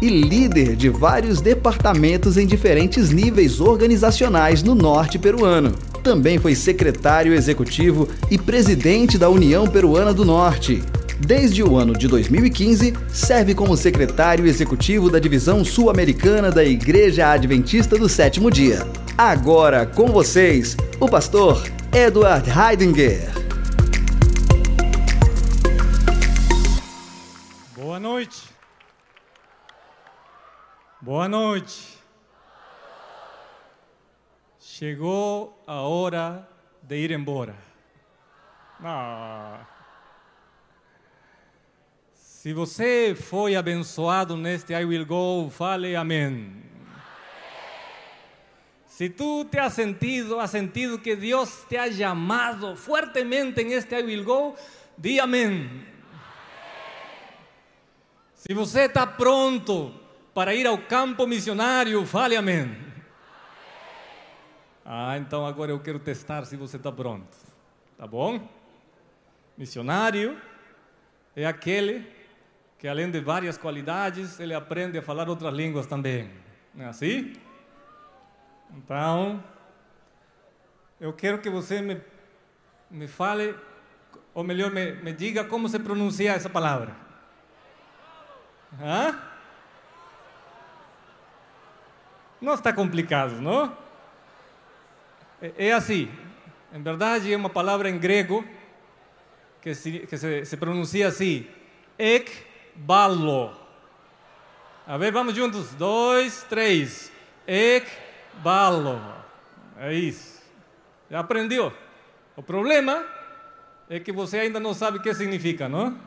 e líder de vários departamentos em diferentes níveis organizacionais no norte peruano. Também foi secretário executivo e presidente da União Peruana do Norte. Desde o ano de 2015, serve como secretário executivo da divisão sul-americana da Igreja Adventista do Sétimo Dia. Agora com vocês, o pastor Edward Heidinger. Boa noite. Boa noite. Chegou a hora de ir embora. Ah. Se você foi abençoado neste I Will Go, fale amém. Si tú te has sentido, has sentido que Dios te ha llamado fuertemente en este I Will Go, di amém. Se você está pronto para ir ao campo missionário, fale amém. Ah, então agora eu quero testar se você está pronto. Tá bom? Missionário é aquele que além de várias qualidades, ele aprende a falar outras línguas também. Não é assim? Então, eu quero que você me, me fale, ou melhor, me, me diga como se pronuncia essa palavra. Hã? Não está complicado, não? É, é assim. Em verdade, é uma palavra em grego que se, que se, se pronuncia assim: ek balo. A ver, vamos juntos. Dois, três. Ekbalo. É isso. Já aprendeu? O problema é que você ainda não sabe o que significa, não? O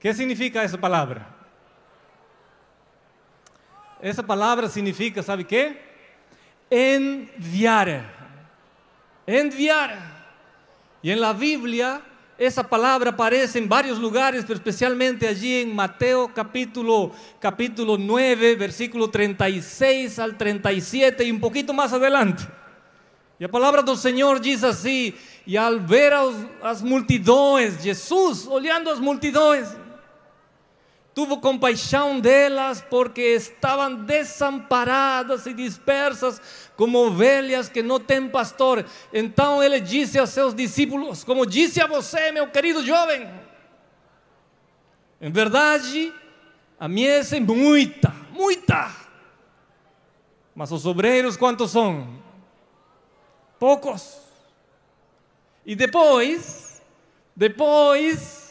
que significa essa palavra? Essa palavra significa, sabe o quê? Enviar. Enviar. E na Bíblia esa palabra aparece en varios lugares, pero especialmente allí en Mateo capítulo, capítulo 9, versículo 36 al 37 y un poquito más adelante. Y la palabra del Señor dice así, y al ver a las multidões, Jesús olhando as multidões, tuvo compaixão delas porque estavam desamparadas e dispersas como ovelhas que não têm pastor. Então ele disse a seus discípulos, como disse a você, meu querido jovem: em verdade, a mies é muita, muita, mas os obreiros quantos são? Poucos. E depois, depois,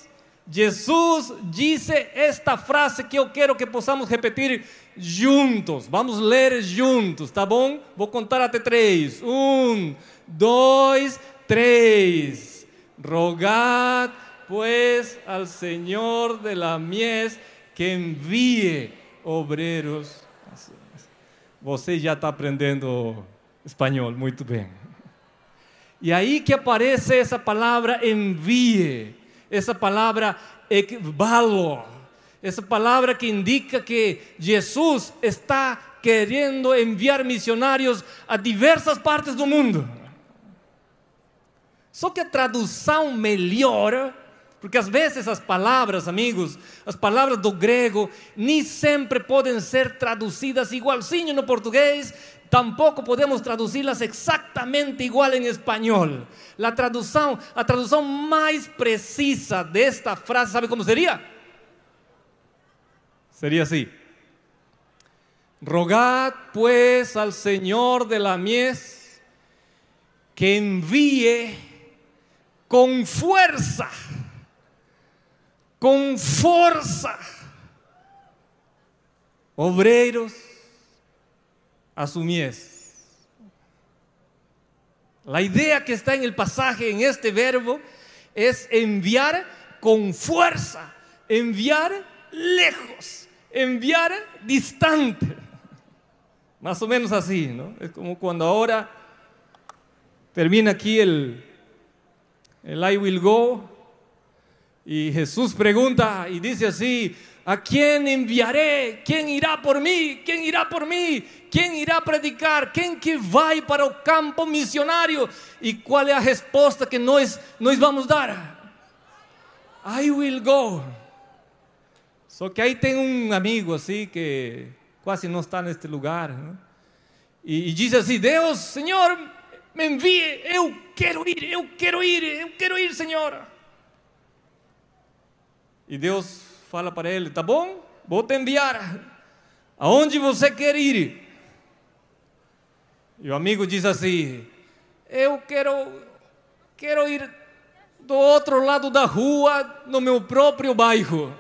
Jesus disse esta frase que eu quero que possamos repetir juntos. Vamos ler juntos, tá bom? Vou contar até três. Um, dois, três. Rogad, pues, al Senhor de la mies que envie obreiros. Você já está aprendendo espanhol muito bem. E aí que aparece essa palavra envie essa palavra ekbalo, essa palavra que indica que Jesus está querendo enviar missionários a diversas partes do mundo. Só que a tradução melhor, porque às vezes as palavras, amigos, as palavras do grego, nem sempre podem ser traduzidas igualzinho no português Tampoco podemos traducirlas exactamente igual en español. ¿La traducción a tradução mais precisa desta frase, sabe como sería? Sería así: Rogad, pues, al Señor de la mies que envíe con fuerza, con fuerza, obreros a su mies. La idea que está en el pasaje, en este verbo, es enviar con fuerza, enviar lejos, enviar distante. Más o menos así, ¿no? Es como cuando ahora termina aquí el, el I will go y Jesús pregunta y dice así, ¿A quién enviaré? ¿Quién irá por mí? ¿Quién irá por mí? ¿Quién irá a predicar? ¿Quién que vai para o campo missionário? E qual é a resposta que nós, nós vamos dar? I will go. Só que aí tem um amigo assim que quase não está neste lugar. Né? E, e diz assim: Deus, Senhor, me envie, eu quero ir, eu quero ir, eu quero ir, Senhor. E Deus fala para ele: Tá bom, vou te enviar. Aonde você quer ir? E o amigo diz assim: Eu quero, quero ir do outro lado da rua, no meu próprio bairro.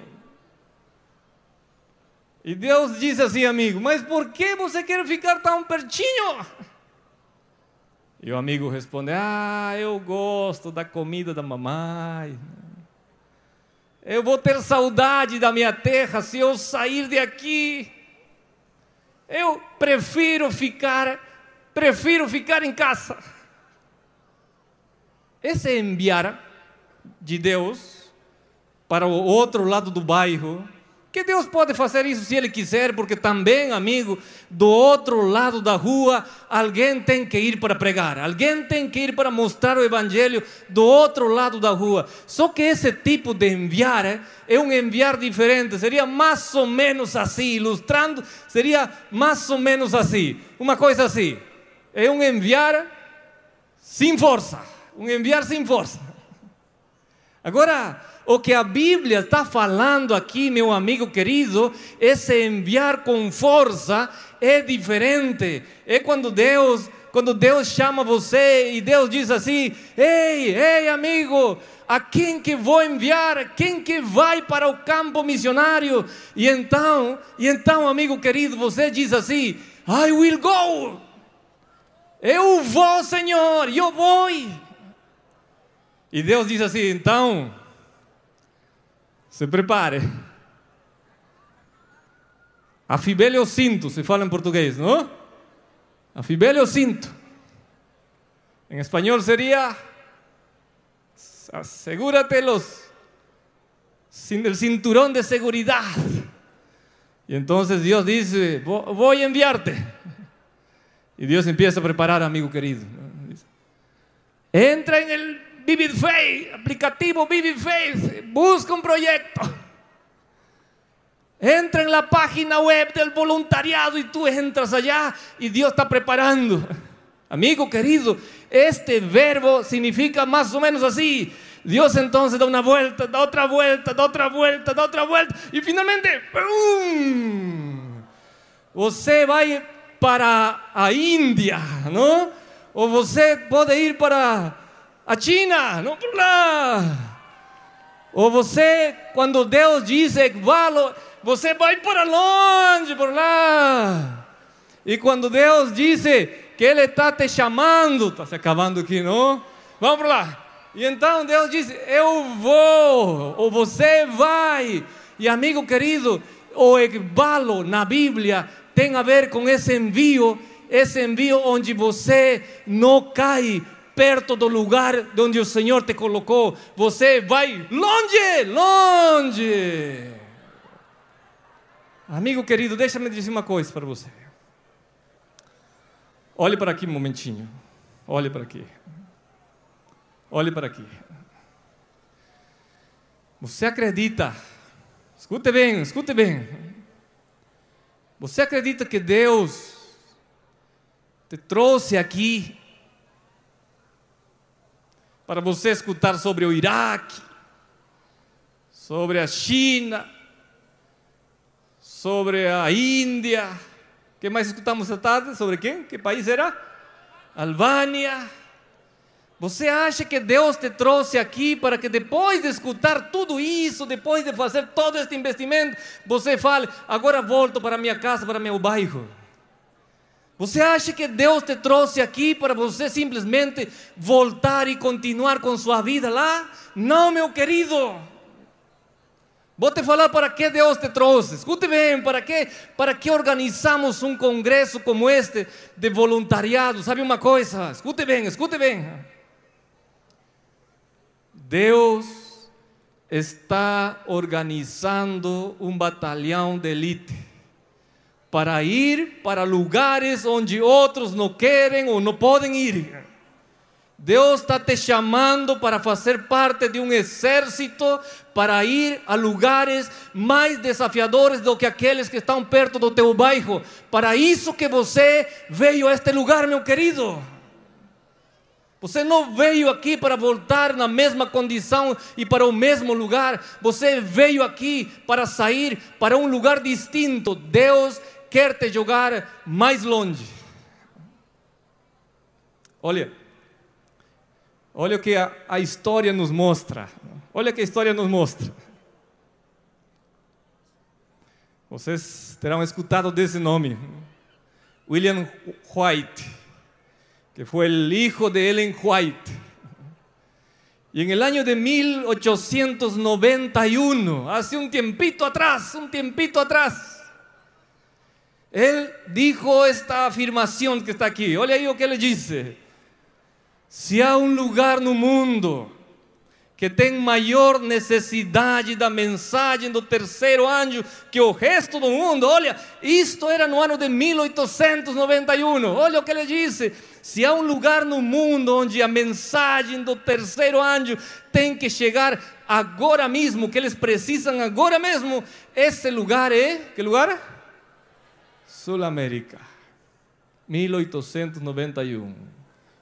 E Deus diz assim, amigo: Mas por que você quer ficar tão pertinho? E o amigo responde: Ah, eu gosto da comida da mamãe. Eu vou ter saudade da minha terra se eu sair de aqui. Eu prefiro ficar, prefiro ficar em casa. Esse é enviar de Deus para o outro lado do bairro que Deus pode fazer isso se Ele quiser, porque também, amigo, do outro lado da rua, alguém tem que ir para pregar, alguém tem que ir para mostrar o Evangelho do outro lado da rua. Só que esse tipo de enviar é, é um enviar diferente, seria mais ou menos assim, ilustrando, seria mais ou menos assim, uma coisa assim. É um enviar sem força, um enviar sem força. Agora, o que a Bíblia está falando aqui, meu amigo querido, esse enviar com força é diferente. É quando Deus, quando Deus chama você e Deus diz assim: "Ei, ei, amigo, a quem que vou enviar? Quem que vai para o campo missionário?" E então, e então, amigo querido, você diz assim: "I will go." Eu vou, Senhor, eu vou. E Deus diz assim: "Então, se prepare. Afibele o cinto, se fala em português, não? Afibele o cinto. Em espanhol seria asegúrate los el cinturón de seguridad. Y entonces Dios dice, voy a enviarte. Y Dios empieza a preparar, amigo querido. Entra en el Vivid aplicativo Vivid busca un proyecto. Entra en la página web del voluntariado y tú entras allá y Dios está preparando. Amigo querido, este verbo significa más o menos así. Dios entonces da una vuelta, da otra vuelta, da otra vuelta, da otra vuelta y finalmente, ¡pum! Você vai para a Índia, não? Ou você pode ir para a China, não por lá. Ou você, quando Deus diz vá, você vai para longe, por lá. E quando Deus diz que Ele está te chamando, está se acabando aqui, não? Vamos para lá. E então Deus diz: Eu vou, ou você vai. E amigo querido, o ekbalo na Bíblia tem a ver com esse envio, esse envio onde você não cai, perto do lugar onde o Senhor te colocou, você vai longe, longe. Amigo querido, deixa-me dizer uma coisa para você. Olhe para aqui um momentinho. Olhe para aqui. Olhe para aqui. Você acredita? Escute bem, escute bem. Você acredita que Deus te trouxe aqui para você escutar sobre o Iraque, sobre a China, sobre a Índia. O que mais escutamos esta tarde? Sobre quem? Que país era? Albânia. Você acha que Deus te trouxe aqui para que depois de escutar tudo isso, depois de fazer todo este investimento, você fale: agora volto para minha casa, para meu bairro? Você acha que Deus te trouxe aqui para você simplesmente voltar e continuar com sua vida lá? Não, meu querido. Vou te falar para que Deus te trouxe. Escute bem, para que, para que organizamos um congresso como este de voluntariado? Sabe uma coisa? Escute bem, escute bem. Deus está organizando um batalhão de elite para ir para lugares onde outros não querem ou não podem ir. Deus está te chamando para fazer parte de um exército, para ir a lugares mais desafiadores do que aqueles que estão perto do teu bairro. Para isso que você veio a este lugar, meu querido. Você não veio aqui para voltar na mesma condição e para o mesmo lugar. Você veio aqui para sair para um lugar distinto. Deus quer te jogar mais longe. Olha, olha o que a, a história nos mostra. Olha o que a história nos mostra. Vocês terão escutado desse nome, William White que fue el hijo de Ellen White. Y en el año de 1891, hace un tiempito atrás, un tiempito atrás, él dijo esta afirmación que está aquí. Olha aí o que ele disse. Se há um lugar no mundo que tem maior necessidade da mensagem do terceiro anjo que o resto do mundo, olha, isto era no ano de 1891. Olha o que ele disse se há um lugar no mundo onde a mensagem do terceiro anjo tem que chegar agora mesmo, que eles precisam agora mesmo, esse lugar é. Que lugar? Sul América. 1891.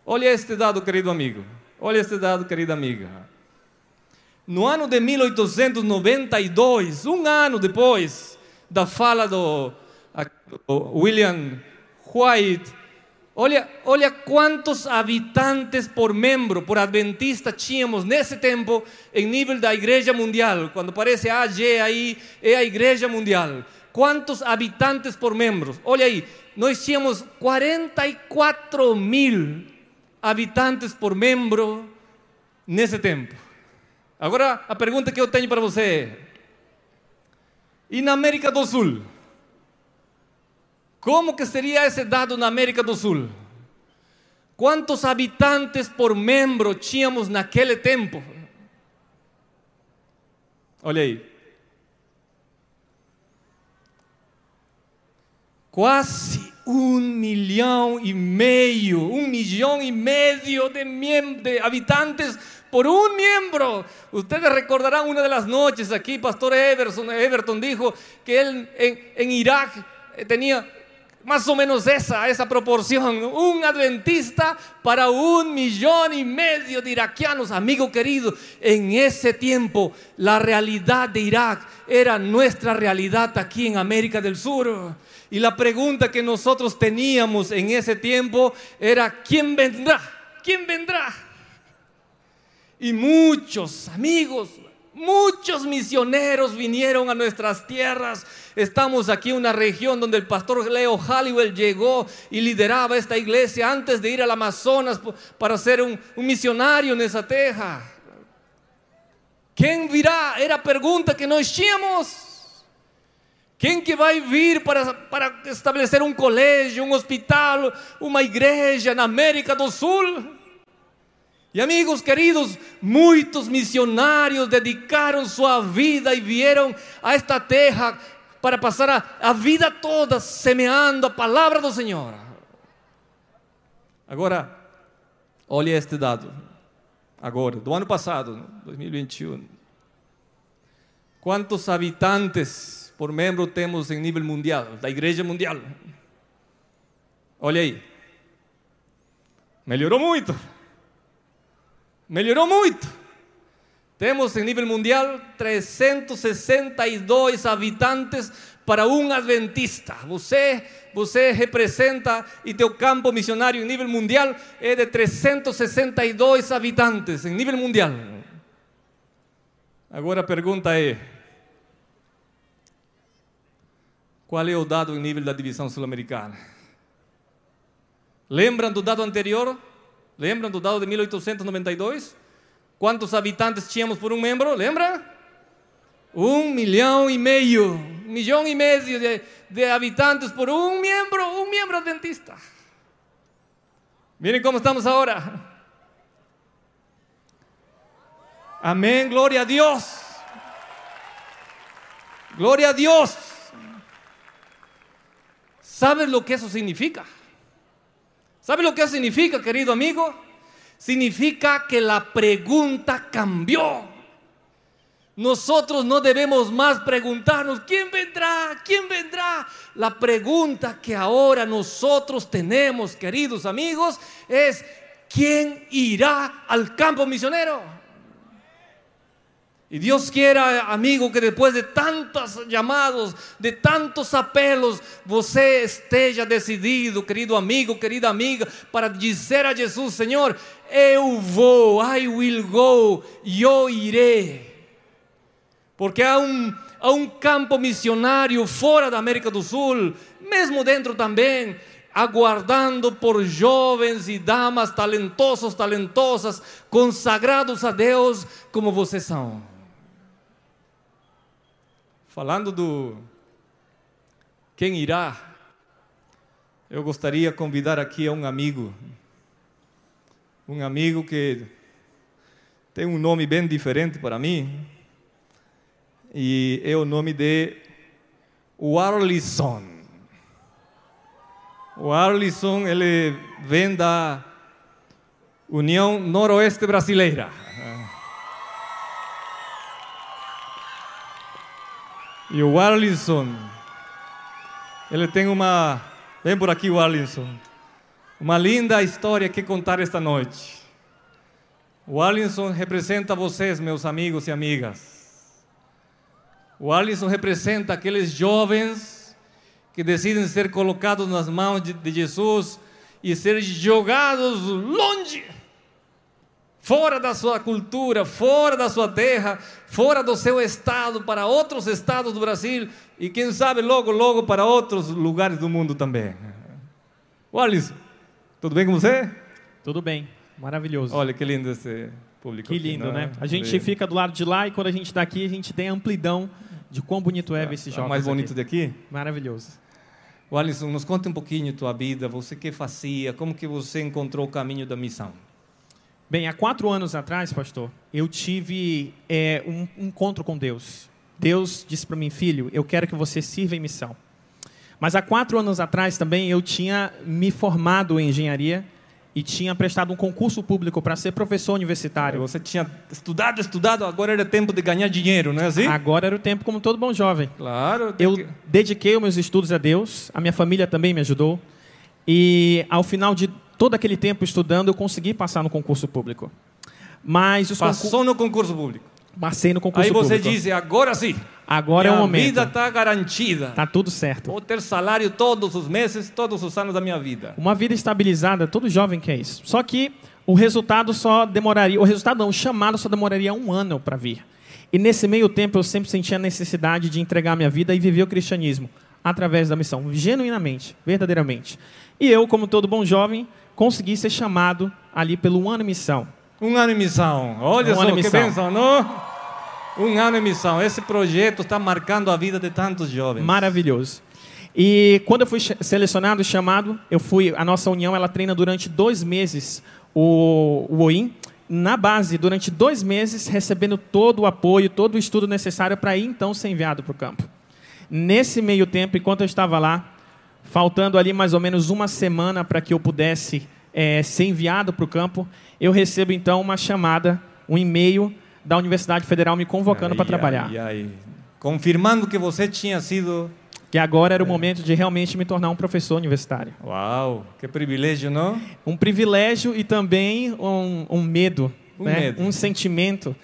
Olha este dado, querido amigo. Olha este dado, querida amiga. No ano de 1892, um ano depois da fala do William White, Olha, olha quantos habitantes por membro, por adventista tínhamos nesse tempo em nível da igreja mundial. Quando aparece AG aí, é a igreja mundial. Quantos habitantes por membro? Olha aí, nós tínhamos 44 mil habitantes por membro nesse tempo. Agora, a pergunta que eu tenho para você é: e na América do Sul? Como que seria esse dado na América do Sul? Quantos habitantes por membro tínhamos naquele tempo? Olha aí. Quase um milhão e meio, um milhão e meio de, habitantes por um membro. Ustedes recordarán una de las noches aquí, Pastor Everton, dijo que él en, Irak tenía más o menos esa, esa proporción. Un adventista para un millón y medio de iraquianos. Amigo querido, en ese tiempo la realidad de Irak era nuestra realidad aquí en América del Sur. Y la pregunta que nosotros teníamos en ese tiempo era, ¿quién vendrá? ¿Quién vendrá? Y muchos amigos, Muchos misioneros vinieron a nuestras tierras. Estamos aquí en una región donde el pastor Leo Halliwell llegó y lideraba esta iglesia antes de ir al Amazonas para ser un, misionario en esa teja. ¿Quién virá? Era pregunta que nos hicimos. ¿Quién que va a vivir para, para establecer un colegio, un hospital, una iglesia en América do Sul? E amigos queridos, muitos missionários dedicaram sua vida e vieram a esta terra para passar a, a vida toda semeando a palavra do Senhor. Agora, olhe este dado. Agora, do ano passado, 2021. Quantos habitantes por membro temos em nível mundial, da igreja mundial? Olha aí. Melhorou muito. Melhorou muito. Temos em nível mundial 362 habitantes para um adventista. Você, você representa e teu campo missionário em nível mundial é de 362 habitantes em nível mundial. Agora a pergunta é: qual é o dado em nível da divisão sul-americana? Lembram do dado anterior? Lembram do dado de 1892? Quantos habitantes tínhamos por um membro? Lembra? Um milhão e meio. Um milhão e meio de, de habitantes por um membro, um membro adventista. Miren como estamos agora. Amém, glória a Deus. Glória a Deus. ¿Sabes lo que eso significa? ¿Sabe lo que significa, querido amigo? significa que la pregunta cambió. Nosotros no debemos más preguntarnos, ¿quién vendrá? ¿quién vendrá? La pregunta que ahora nosotros tenemos, queridos amigos, es, ¿quién irá al campo misionero? Y Dios quiera, amigo, que después de tantos llamados, de tantos apelos, você esteja decidido, querido amigo, querida amiga, para dizer a Jesus, Senhor, eu vou, I will go, eu irei. Porque há um, há um campo missionário fora da América do Sul, mesmo dentro também, aguardando por jovens e damas talentosos, talentosas, consagrados a Deus como vocês são. Falando do quem irá, eu gostaria de convidar aqui a um amigo, um amigo que tem um nome bem diferente para mim, e é o nome de Warlison. O Arlisson, ele vem da União Noroeste Brasileira. E o Arlisson, ele tem uma. Vem por aqui, o Arlisson. Uma linda história que contar esta noite. O Arlisson representa vocês, meus amigos e amigas. O Alisson representa aqueles jovens que decidem ser colocados nas mãos de Jesus e ser jogados longe, fora da sua cultura, fora da sua terra, fora do seu estado, para outros estados do Brasil e quem sabe logo, logo para outros lugares do mundo também. O Alisson, tudo bem com você? Tudo bem, maravilhoso. Olha que lindo esse público. Que lindo, aqui, né? A gente fica do lado de lá e quando a gente está aqui, a gente tem amplidão de quão bonito é ver esse jogo. mais bonito aqui. daqui? Maravilhoso. O Alisson, nos conta um pouquinho tua vida, você que fazia, como que você encontrou o caminho da missão? Bem, há quatro anos atrás, pastor, eu tive é, um, encontro com Deus. Deus disse para mim, filho, eu quero que você sirva em missão. Mas há quatro anos atrás também eu tinha me formado em engenharia e tinha prestado um concurso público para ser professor universitário. Você tinha estudado, estudado, agora era tempo de ganhar dinheiro, não é assim? Agora era o tempo como todo bom jovem. Claro. Eu que... dediquei os meus estudos a Deus, a minha família também me ajudou. E ao final de todo aquele tempo estudando, eu consegui passar no concurso público. Mas Passou concur... no concurso público? Passei no concurso Aí você público. diz, agora sim. Agora minha é o momento. A vida está garantida. Está tudo certo. Vou ter salário todos os meses, todos os anos da minha vida. Uma vida estabilizada, todo jovem quer isso. Só que o resultado só demoraria, o resultado não, o chamado só demoraria um ano para vir. E nesse meio tempo eu sempre sentia a necessidade de entregar minha vida e viver o cristianismo através da missão, genuinamente, verdadeiramente. E eu, como todo bom jovem, consegui ser chamado ali pelo ano missão. Um ano missão. Olha um só que bênção, não? Um ano em missão. Esse projeto está marcando a vida de tantos jovens. Maravilhoso. E quando eu fui selecionado, chamado, eu fui. A nossa união ela treina durante dois meses o, o OIM na base durante dois meses, recebendo todo o apoio, todo o estudo necessário para ir então ser enviado para o campo. Nesse meio tempo, enquanto eu estava lá, faltando ali mais ou menos uma semana para que eu pudesse é, ser enviado para o campo, eu recebo então uma chamada, um e-mail da Universidade Federal me convocando para trabalhar. Ai, ai. Confirmando que você tinha sido. Que agora era o momento de realmente me tornar um professor universitário. Uau, que privilégio, não? Um privilégio e também um, um medo, um, né? medo. um sentimento.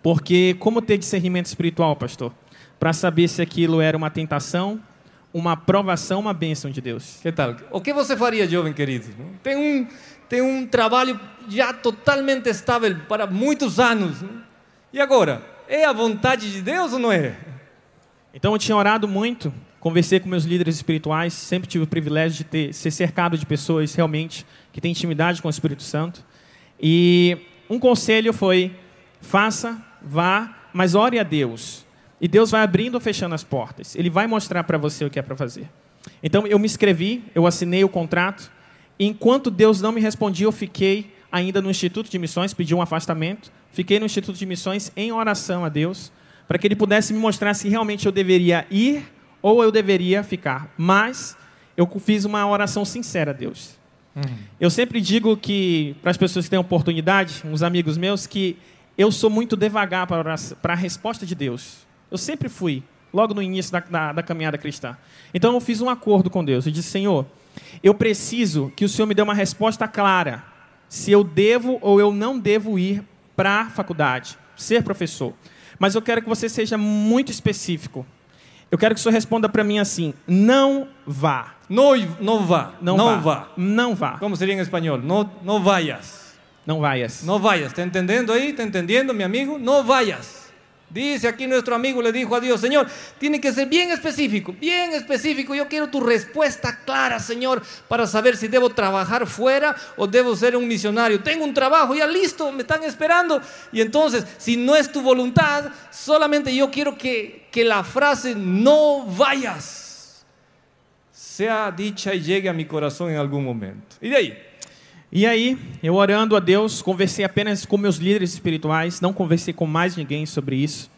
Porque como ter discernimento espiritual, pastor? Para saber se aquilo era uma tentação uma aprovação, uma bênção de Deus. Que tal? O que você faria, jovem querido? Tem um, tem um trabalho já totalmente estável para muitos anos. E agora? É a vontade de Deus ou não é? Então eu tinha orado muito, conversei com meus líderes espirituais, sempre tive o privilégio de ter, ser cercado de pessoas realmente que têm intimidade com o Espírito Santo. E um conselho foi: faça, vá, mas ore a Deus. E Deus vai abrindo ou fechando as portas. Ele vai mostrar para você o que é para fazer. Então eu me inscrevi, eu assinei o contrato. E enquanto Deus não me respondia, eu fiquei ainda no Instituto de Missões, pedi um afastamento. Fiquei no Instituto de Missões em oração a Deus, para que Ele pudesse me mostrar se realmente eu deveria ir ou eu deveria ficar. Mas eu fiz uma oração sincera a Deus. Eu sempre digo que, para as pessoas que têm oportunidade, uns amigos meus, que eu sou muito devagar para a resposta de Deus. Eu sempre fui, logo no início da, da, da caminhada cristã. Então eu fiz um acordo com Deus e disse: Senhor, eu preciso que o Senhor me dê uma resposta clara se eu devo ou eu não devo ir para a faculdade, ser professor. Mas eu quero que você seja muito específico. Eu quero que o senhor responda para mim assim: não vá. No, no vá. Não, no vá. vá. Não vá. Como seria em espanhol? No, no vayas. Não vayas. No vayas. ¿Está entendiendo ahí? ¿Está entendiendo, mi amigo? No vayas. Dice aquí nuestro amigo, le dijo a Dios, Señor, tiene que ser bien específico, bien específico. Yo quiero tu respuesta clara, Señor, para saber si debo trabajar fuera o debo ser un misionario. Tengo un trabajo ya listo, me están esperando. Y entonces, si no es tu voluntad, solamente yo quiero que, que la frase no vayas sea dicha y llegue a mi corazón en algún momento. Y de ahí, E aí, eu orando a Deus, conversei apenas com meus líderes espirituais, não conversei com mais ninguém sobre isso.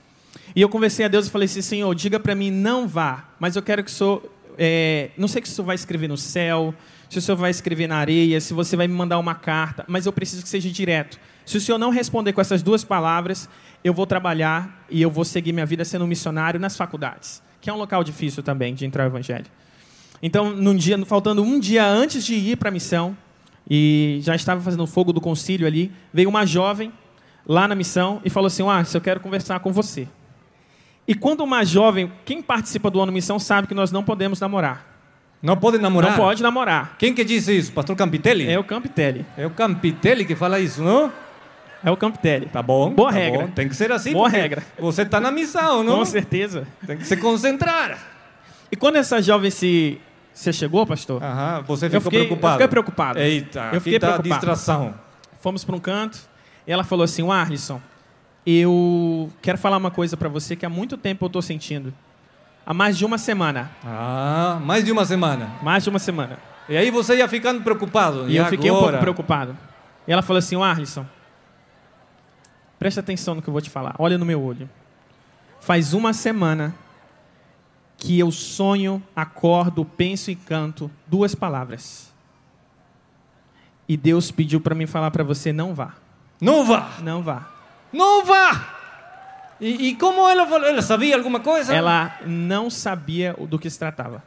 E eu conversei a Deus e falei assim: Senhor, diga para mim, não vá, mas eu quero que o Senhor. É, não sei o que o Senhor vai escrever no céu, se o Senhor vai escrever na areia, se você vai me mandar uma carta, mas eu preciso que seja direto. Se o Senhor não responder com essas duas palavras, eu vou trabalhar e eu vou seguir minha vida sendo um missionário nas faculdades, que é um local difícil também de entrar no Evangelho. Então, num dia, faltando um dia antes de ir para a missão, e já estava fazendo fogo do concílio ali, veio uma jovem lá na missão e falou assim: Ah, eu quero conversar com você. E quando uma jovem, quem participa do ano missão sabe que nós não podemos namorar. no puede namorar. Não pode namorar. ¿Quién que dice isso? Pastor Campitelli? É o Campitelli. É o Campitelli que fala isso, não? É o Campitelli. Tá bom. Boa tá regra. bom. Tem que ser assim. Boa regra. Você está na missão, não? Com certeza. Tem que se concentrar. E quando essa jovem se. Você chegou, pastor? Aham, você Eu ficou fiquei- eu preocupado. fiquei preocupado. Eita, Eu fiquei tá preocupado. distração. Fomos para um canto e ela falou assim: Arlisson, eu quero falar uma coisa para você que há muito tempo eu estou sentindo. Há mais de uma semana. Ah, mais de uma semana. Mais de uma semana. E aí você ia ficando preocupado. E eu fiquei um agora? pouco preocupado. E ela falou assim: Arlisson, presta atenção no que eu vou te falar. Olha no meu olho. Faz uma semana que eu sonho, acordo, penso e canto duas palavras. E Deus pediu para mim falar para você: não vá. Não vá! Não vá. Não vá! E, e como ela falou? Ela sabia alguma coisa? Ela não sabia do que se tratava.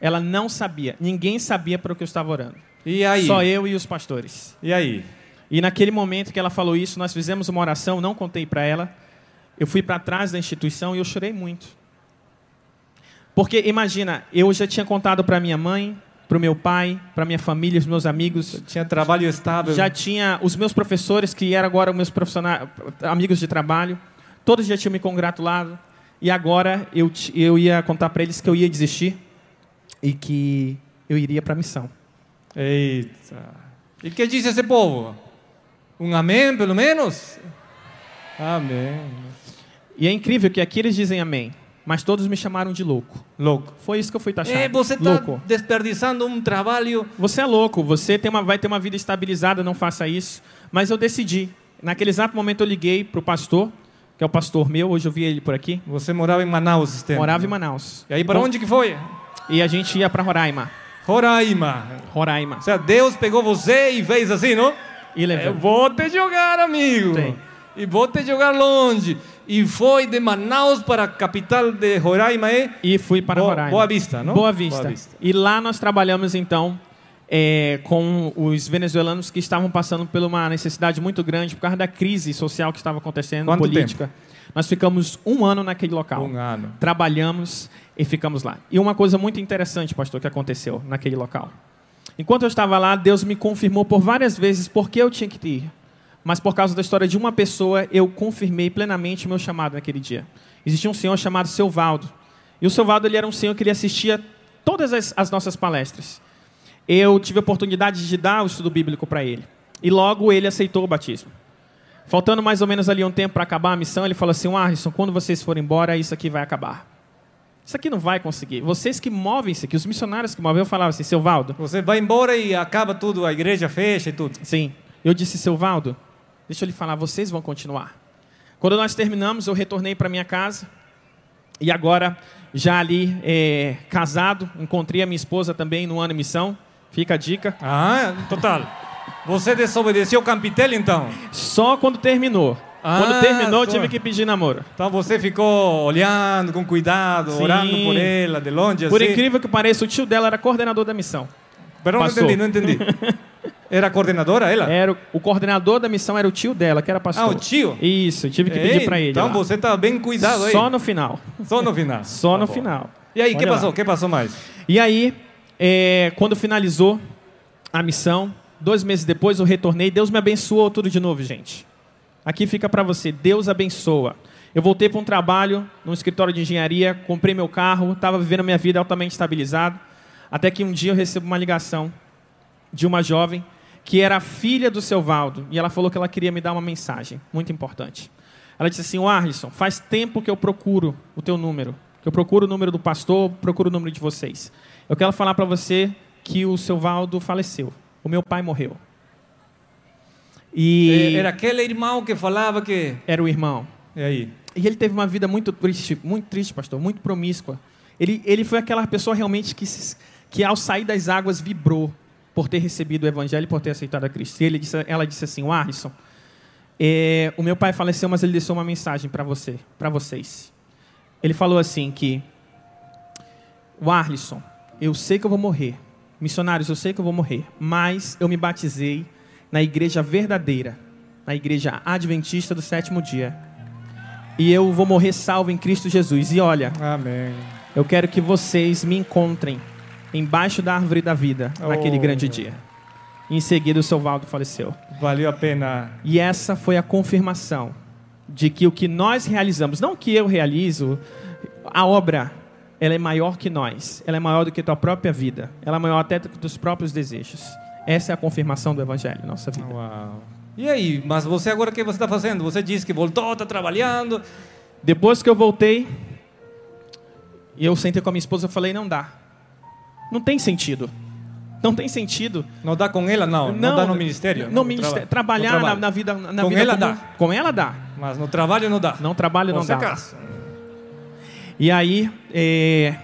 Ela não sabia. Ninguém sabia para o que eu estava orando. E aí? Só eu e os pastores. E aí? E naquele momento que ela falou isso, nós fizemos uma oração, não contei para ela. Eu fui para trás da instituição e eu chorei muito. Porque imagina, eu já tinha contado para minha mãe, para o meu pai, para minha família, os meus amigos, Tinha trabalho estável. já tinha os meus professores que eram agora os meus profissionais, amigos de trabalho, todos já tinham me congratulado e agora eu eu ia contar para eles que eu ia desistir e que eu iria para a missão. Eita. E que disse esse povo? Um amém, pelo menos? Amém. E é incrível que aqui eles dizem amém, mas todos me chamaram de louco. Louco. Foi isso que eu fui taxado. É, você está louco. desperdiçando um trabalho. Você é louco, você tem uma, vai ter uma vida estabilizada, não faça isso. Mas eu decidi. Naquele exato momento eu liguei para o pastor, que é o pastor meu, hoje eu vi ele por aqui. Você morava em Manaus esse tempo. Morava em Manaus. E aí, para onde que foi? E a gente ia para Roraima. Roraima. Roraima. Ou seja, Deus pegou você e fez assim, não? E levou. Eu vou te jogar, amigo. Sim. E vou te jogar longe. E foi de Manaus para a capital de Roraima, é? E fui para Boa- Roraima. Boa Vista, não? Boa Vista. Boa Vista. E lá nós trabalhamos, então, é, com os venezuelanos que estavam passando por uma necessidade muito grande por causa da crise social que estava acontecendo, Quanto política. Nós ficamos um ano naquele local. Um ano. Trabalhamos e ficamos lá. E uma coisa muito interessante, pastor, que aconteceu naquele local. Enquanto eu estava lá, Deus me confirmou por várias vezes por que eu tinha que ir. Mas por causa da história de uma pessoa, eu confirmei plenamente o meu chamado naquele dia. Existia um senhor chamado Seu Valdo. E o Seu Valdo ele era um senhor que ele assistia todas as, as nossas palestras. Eu tive a oportunidade de dar o estudo bíblico para ele. E logo ele aceitou o batismo. Faltando mais ou menos ali um tempo para acabar a missão, ele falou assim: Arlisson, quando vocês forem embora, isso aqui vai acabar. Isso aqui não vai conseguir. Vocês que movem isso aqui, os missionários que movem, eu falava assim, seu Valdo. Você vai embora e acaba tudo, a igreja fecha e tudo. Sim. Eu disse, seu Valdo, deixa eu lhe falar, vocês vão continuar. Quando nós terminamos, eu retornei para minha casa. E agora, já ali é, casado, encontrei a minha esposa também no ano em missão. Fica a dica. Ah, total. Você desobedeceu o Campitel, então? Só quando terminou. Ah, quando terminou, tive que pedir namoro. Então você ficou olhando com cuidado, Sim. orando por ela, de longe, Por assim? incrível que pareça, o tio dela era coordenador da missão. Pero não entendi, não entendi. Era coordenadora, ela? Era o, o coordenador da missão era o tio dela, que era pastor. Ah, o tio? Isso, tive que Ei, pedir pra ele. Então lá. você tá bem cuidado aí. Só no final. Só no final. Só Tá no bom. final. E aí, o que passou? O que passou mais? E aí, é, quando finalizou a missão, dois meses depois eu retornei. Deus me abençoou tudo de novo, gente. Aqui fica para você. Deus abençoa. Eu voltei para um trabalho num escritório de engenharia, comprei meu carro, estava vivendo a minha vida altamente estabilizado. Até que um dia eu recebo uma ligação de uma jovem que era filha do seu Valdo. E ela falou que ela queria me dar uma mensagem muito importante. Ela disse assim: "O Arlisson, faz tempo que eu procuro o teu número. Que eu procuro o número do pastor, procuro o número de vocês. Eu quero falar para você que o seu Valdo faleceu. O meu pai morreu. E Era aquele irmão que falava que... era o irmão. E aí? E ele teve uma vida muito triste, muito triste, pastor, muito promíscua. Ele, ele foi aquela pessoa realmente que, se- que ao sair das águas vibrou por ter recebido o evangelho e por ter aceitado a Cristo. E disse, ela disse assim, o Arlisson, é, o meu pai faleceu, mas ele deixou uma mensagem para você, para vocês. Ele falou assim que, o Arlisson, eu sei que eu vou morrer. Missionários, eu sei que eu vou morrer, mas eu me batizei na igreja verdadeira, na igreja adventista do sétimo dia. E eu vou morrer salvo em Cristo Jesus. E olha, Amém. eu quero que vocês me encontrem embaixo da árvore da vida naquele Oh. grande dia. Em seguida, o seu Valdo faleceu. Valeu a pena. E essa foi a confirmação de que o que nós realizamos, não que eu realizo, a obra, ela é maior que nós. Ela é maior do que a tua própria vida. Ela é maior até do que teus próprios desejos. Essa é a confirmação do Evangelho em nossa vida. Uau. E aí, mas você agora o que você está fazendo? Você disse que voltou, está trabalhando. Depois que eu voltei, eu sentei com a minha esposa e falei: não dá. Não tem sentido. Não tem sentido. Não dá com ela, não. Não, dá no ministério. No não, ministério. traba- Trabalhar no na, na vida. Na Com vida ela comum. dá. Com ela dá. Mas no trabalho não dá. Não trabalho, não Você dá. casa. E aí, é,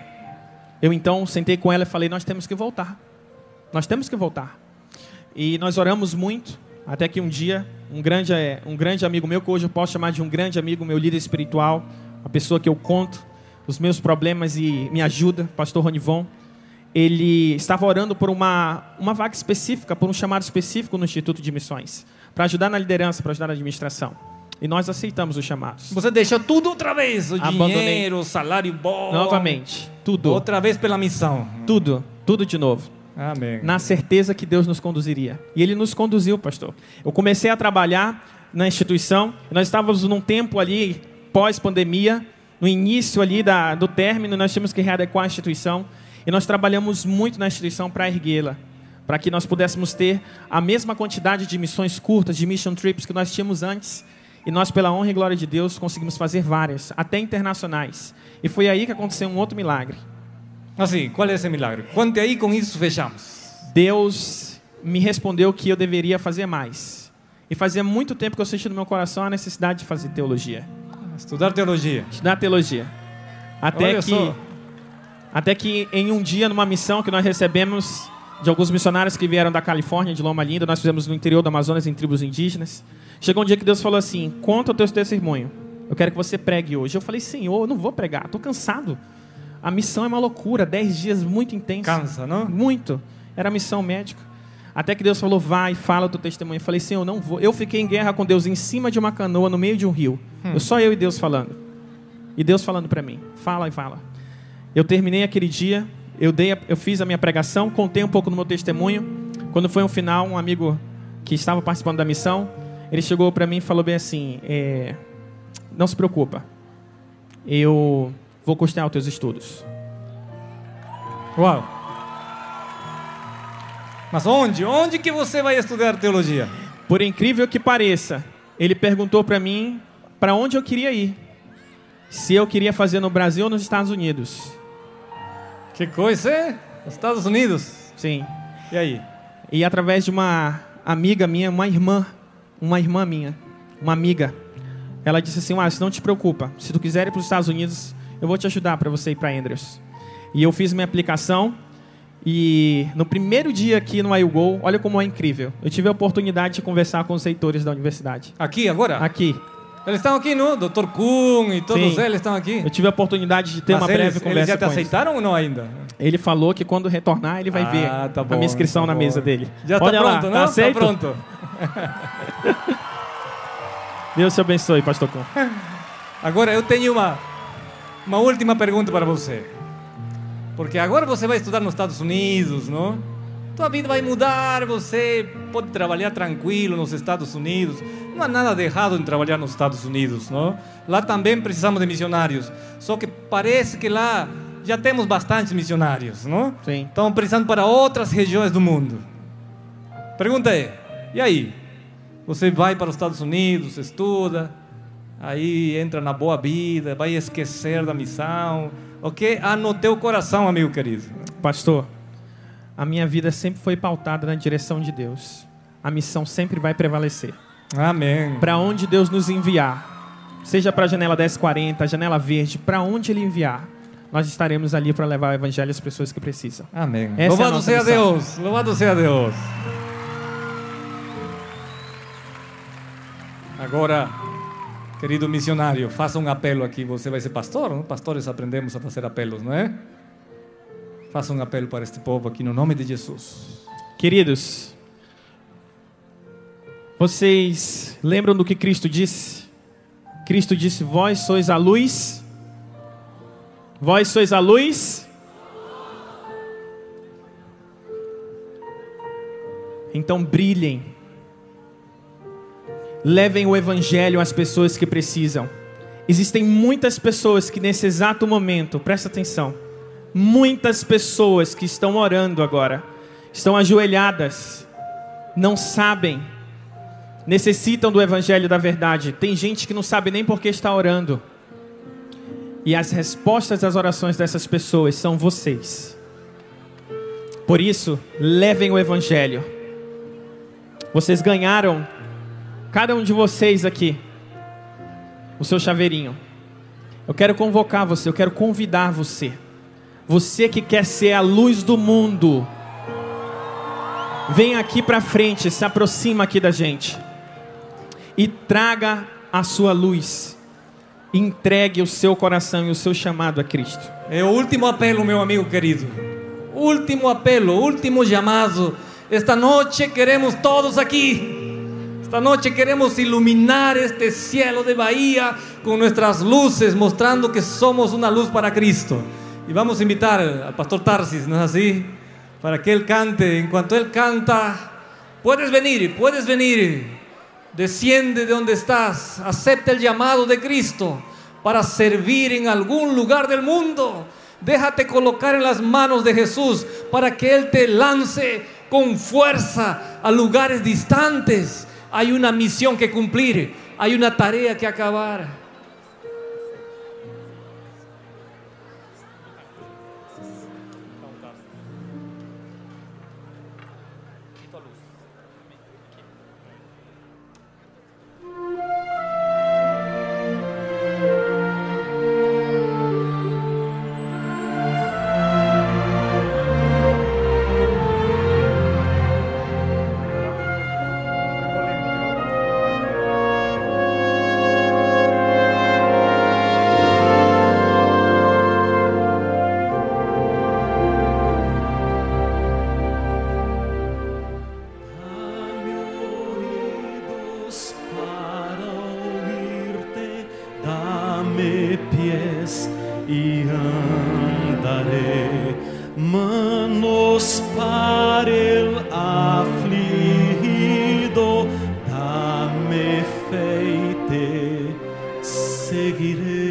eu então sentei com ela e falei: nós temos que voltar. Nós temos que voltar. E nós oramos muito, até que um dia, um grande, é, um grande amigo meu, que hoje eu posso chamar de um grande amigo, meu líder espiritual, a pessoa que eu conto os meus problemas e me ajuda, pastor Ronivon, ele estava orando por uma, uma vaga específica, por um chamado específico no Instituto de Missões, para ajudar na liderança, para ajudar na administração. E nós aceitamos os chamados. Você deixou tudo outra vez. O Abandonei. dinheiro, o salário bom. Novamente, tudo. Outra vez pela missão. Tudo, tudo de novo. Amém. Na certeza que Deus nos conduziria. E Ele nos conduziu, pastor. Eu comecei a trabalhar na instituição. Nós estávamos num tempo ali, pós-pandemia, no início ali da, do término, nós tínhamos que readequar a instituição. E nós trabalhamos muito na instituição para erguê-la. Para que nós pudéssemos ter a mesma quantidade de missões curtas, de mission trips que nós tínhamos antes. E nós, pela honra e glória de Deus, conseguimos fazer várias, até internacionais. E foi aí que aconteceu um outro milagre. Assim, qual é esse milagre? Conte aí, com isso fechamos. Deus me respondeu que eu deveria fazer mais. E fazia muito tempo que eu senti no meu coração a necessidade de fazer teologia. Estudar teologia. Estudar teologia. Até Olha que, só. Até que em um dia, numa missão que nós recebemos de alguns missionários que vieram da Califórnia, de Loma Linda, nós fizemos no interior do Amazonas, em tribos indígenas. Chegou um dia que Deus falou assim: Conta o teu testemunho. Eu quero que você pregue hoje. Eu falei: Senhor, eu não vou pregar, estou cansado. A missão é uma loucura, dez dias muito intensos. Cansa, não? Muito. Era missão médica. Até que Deus falou, vai, fala o teu testemunho. Eu falei, Senhor, eu não vou. Eu fiquei em guerra com Deus em cima de uma canoa, no meio de um rio. Eu, só eu e Deus falando. E Deus falando para mim, fala e fala. Eu terminei aquele dia, eu, dei eu fiz a minha pregação, contei um pouco do meu testemunho. Quando foi um final, um amigo que estava participando da missão, ele chegou para mim e falou bem assim, é, não se preocupa, eu vou custear os teus estudos. Uau. Mas onde? Onde que você vai estudar teologia? Por incrível que pareça, ele perguntou para mim para onde eu queria ir. Se eu queria fazer no Brasil ou nos Estados Unidos. Que coisa, é? Estados Unidos. Sim. E aí? E através de uma amiga minha, uma irmã, uma irmã minha, uma amiga, ela disse assim: "Ah, não te preocupa. Se tu quiser ir para os Estados Unidos, eu vou te ajudar para você ir para Andrews". E eu fiz minha aplicação E no primeiro dia aqui no IUGO, olha como é incrível. Eu tive a oportunidade de conversar com os reitores da universidade. Aqui, agora? Aqui. Eles estão aqui, não? Dr. Kuhn e todos Sim. eles estão aqui. Eu tive a oportunidade de ter Mas uma eles, breve eles conversa já te com eles. aceitaram ou não ainda? Ele falou que quando retornar ele vai ver Ah, tá a bom, minha inscrição tá na mesa dele. Já está Olha lá, pronto, tá não? aceito? Tá pronto. Deus te abençoe, pastor Kuhn. Agora eu tenho uma, uma última pergunta para você. Porque agora você vai estudar nos Estados Unidos, não? Tua vida vai mudar, você pode trabalhar tranquilo nos Estados Unidos. Não há nada de errado em trabalhar nos Estados Unidos, não? Lá também precisamos de missionários. Só que parece que lá já temos bastantes missionários, não? Sim. Estamos precisando para outras regiões do mundo. Pergunta é: e aí? Você vai para os Estados Unidos, estuda, aí entra na boa vida, vai esquecer da missão. O que há no teu coração, amigo querido? Pastor, a minha vida sempre foi pautada na direção de Deus. A missão sempre vai prevalecer. Amém. Para onde Deus nos enviar, seja para a janela 1040, a janela verde, para onde Ele enviar, nós estaremos ali para levar o evangelho às pessoas que precisam. Amém. Essa é louvado nossa seja. Deus. Louvado seja Deus. Agora, querido missionário, faça um apelo aqui. Você vai ser pastor, não? Pastores aprendemos a fazer apelos, não é? Faça um apelo para este povo aqui no nome de Jesus. Queridos, vocês lembram do que Cristo disse? Cristo disse: Vós sois a luz. Vós sois a luz. Então brilhem. Levem o evangelho às pessoas que precisam. Existem muitas pessoas que nesse exato momento, presta atenção, muitas pessoas que estão orando agora, estão ajoelhadas, não sabem, necessitam do evangelho da verdade. Tem gente que não sabe nem por que está orando. E as respostas às orações dessas pessoas são vocês. Por isso, levem o evangelho. Vocês ganharam, cada um de vocês aqui, o seu chaveirinho. Eu quero convocar você, eu quero convidar você. Você que quer ser a luz do mundo, vem aqui para frente, se aproxima aqui da gente e traga a sua luz. Entregue o seu coração e o seu chamado a Cristo. É o último apelo, meu amigo querido. Último apelo, último chamado. Esta noche queremos todos aqui. Esta noche queremos iluminar este cielo de Bahía con nuestras luces, mostrando que somos una luz para Cristo. Y vamos a invitar al pastor Tarsis, ¿no es así? Para que él cante. En cuanto él canta, puedes venir, puedes venir. Desciende de donde estás, acepta el llamado de Cristo para servir en algún lugar del mundo. Déjate colocar en las manos de Jesús para que Él te lance con fuerza a lugares distantes. Hay una misión que cumplir, hay una tarea que acabar. Seguiré.